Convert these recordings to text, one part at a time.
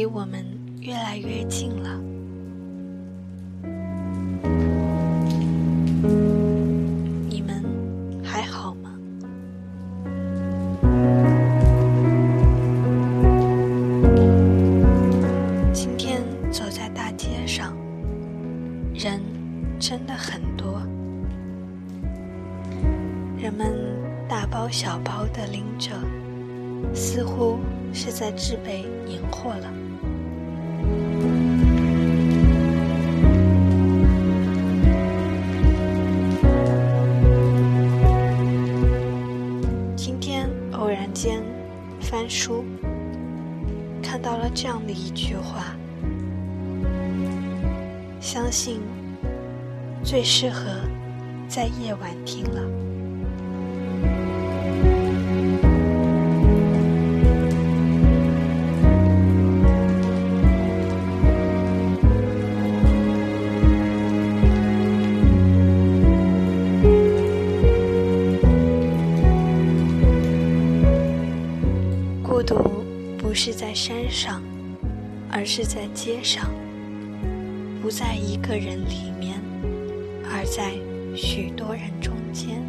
离我们越来越近了。你们还好吗？今天走在大街上，人真的很多，人们大包小包的拎着，似乎是在置备年货了。今天偶然间翻书，看到了这样的一句话：相信最适合在夜晚听了。独不是在山上，而是在街上；不在一个人里面，而在许多人中间。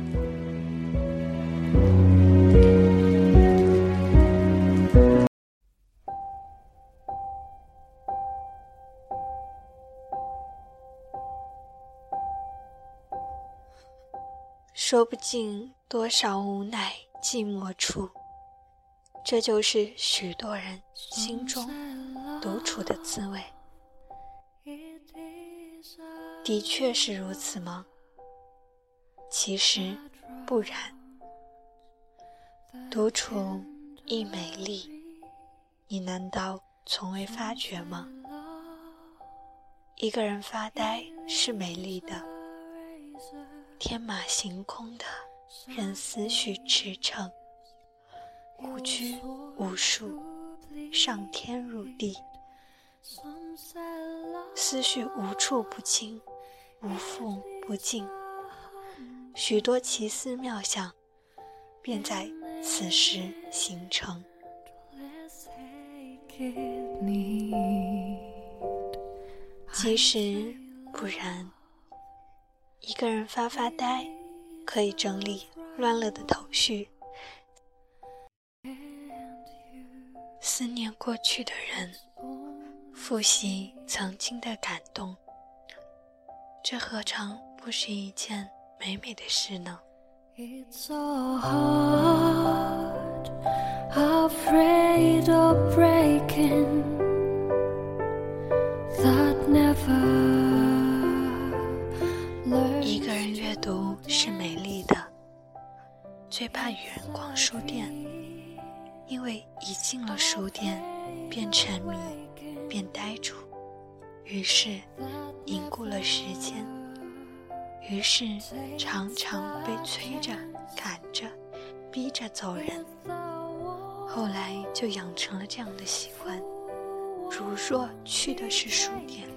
说不尽多少无奈寂寞处。这就是许多人心中独处的滋味。的确是如此吗？其实不然。独处亦美丽，你难道从未发觉吗？一个人发呆是美丽的，天马行空的，任思绪驰骋。无拘无束，上天入地，思绪无处不侵，无缝不尽，许多奇思妙想便在此时形成。其实不然，一个人发发呆，可以整理乱了的头绪。思念过去的人，复习曾经的感动，这何尝不是一件美美的事呢？It's so hard, afraid of breath. 进了书店，便沉迷，便呆住，于是凝固了时间，于是常常被催着、赶着、逼着走人。后来就养成了这样的习惯：如若去的是书店，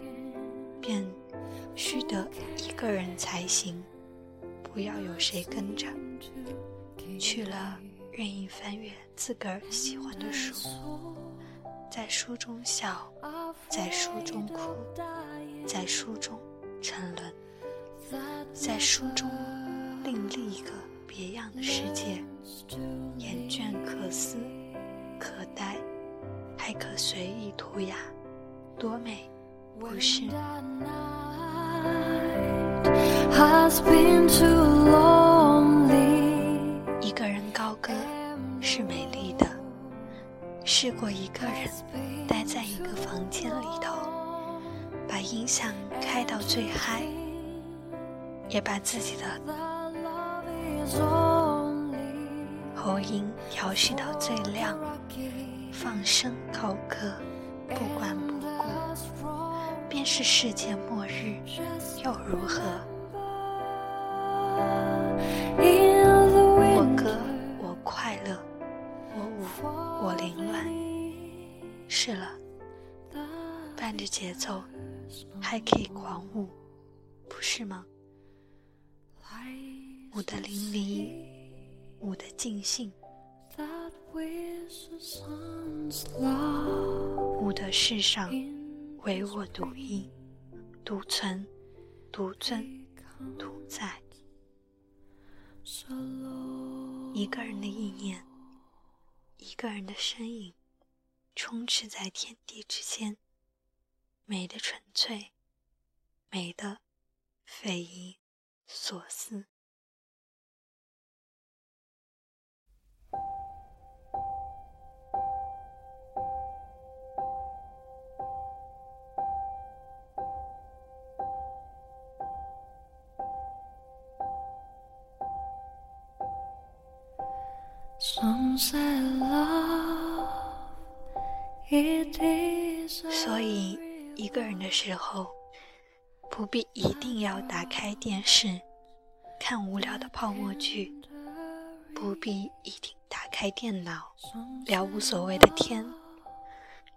便须得一个人才行，不要有谁跟着。去了。愿意翻阅自个儿喜欢的书，在书中笑，在书中哭，在书中沉沦，在书中另立一个别样的世界。厌倦可思，可呆，还可随意涂鸦，多美，不是？试过一个人待在一个房间里头，把音响开到最嗨，也把自己的喉音调试到最亮，放声高歌，不管不顾，便是世界末日又如何？我凌乱。是了，伴着节奏，还可以狂舞，不是吗？舞的淋漓，舞的尽兴，舞得世上唯我独一，独存，独尊，独在。一个人的意念，一个人的身影，充斥在天地之间，美的纯粹，美的匪夷所思。所以，一个人的时候，不必一定要打开电视看无聊的泡沫剧，不必一定打开电脑聊无所谓的天，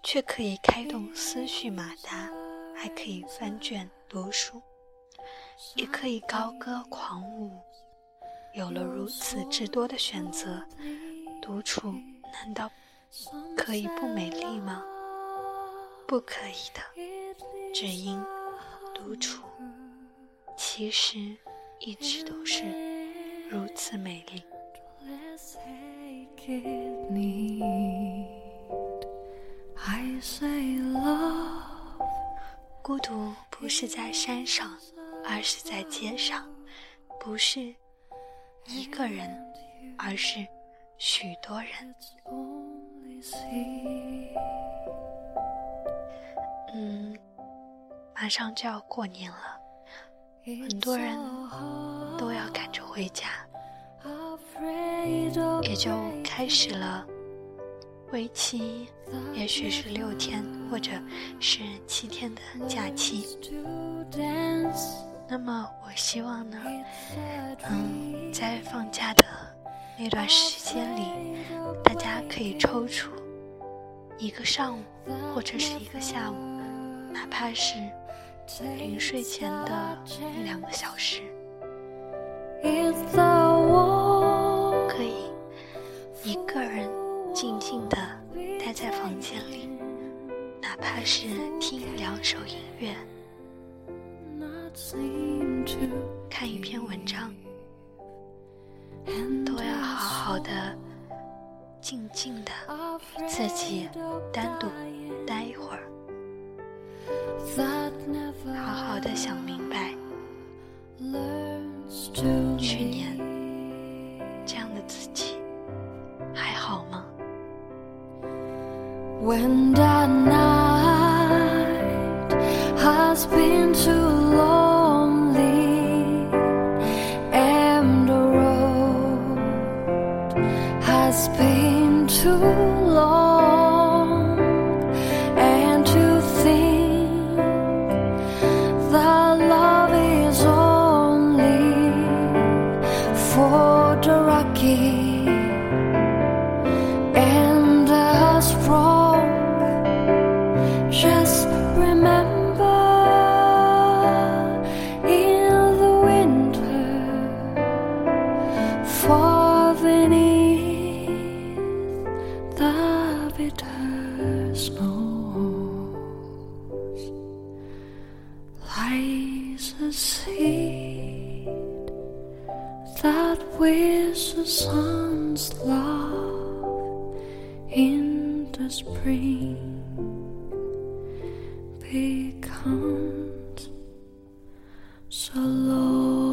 却可以开动思绪马达，还可以翻卷读书，也可以高歌狂舞。有了如此之多的选择，独处难道可以不美丽吗？不可以的，只因独处其实一直都是如此美丽。孤独不是在山上，而是在街上，不是。一个人，而是许多人。嗯，马上就要过年了，很多人都要赶着回家，也就开始了为期也许是六天或者是七天的假期。那么，我希望呢，嗯，在放假的那段时间里，大家可以抽出一个上午或者是一个下午，哪怕是临睡前的一两个小时，静静的自己单独待一会儿，好好的想明白，去年这样的自己还好吗？When I'm that with the sun's love in the spring becomes so low.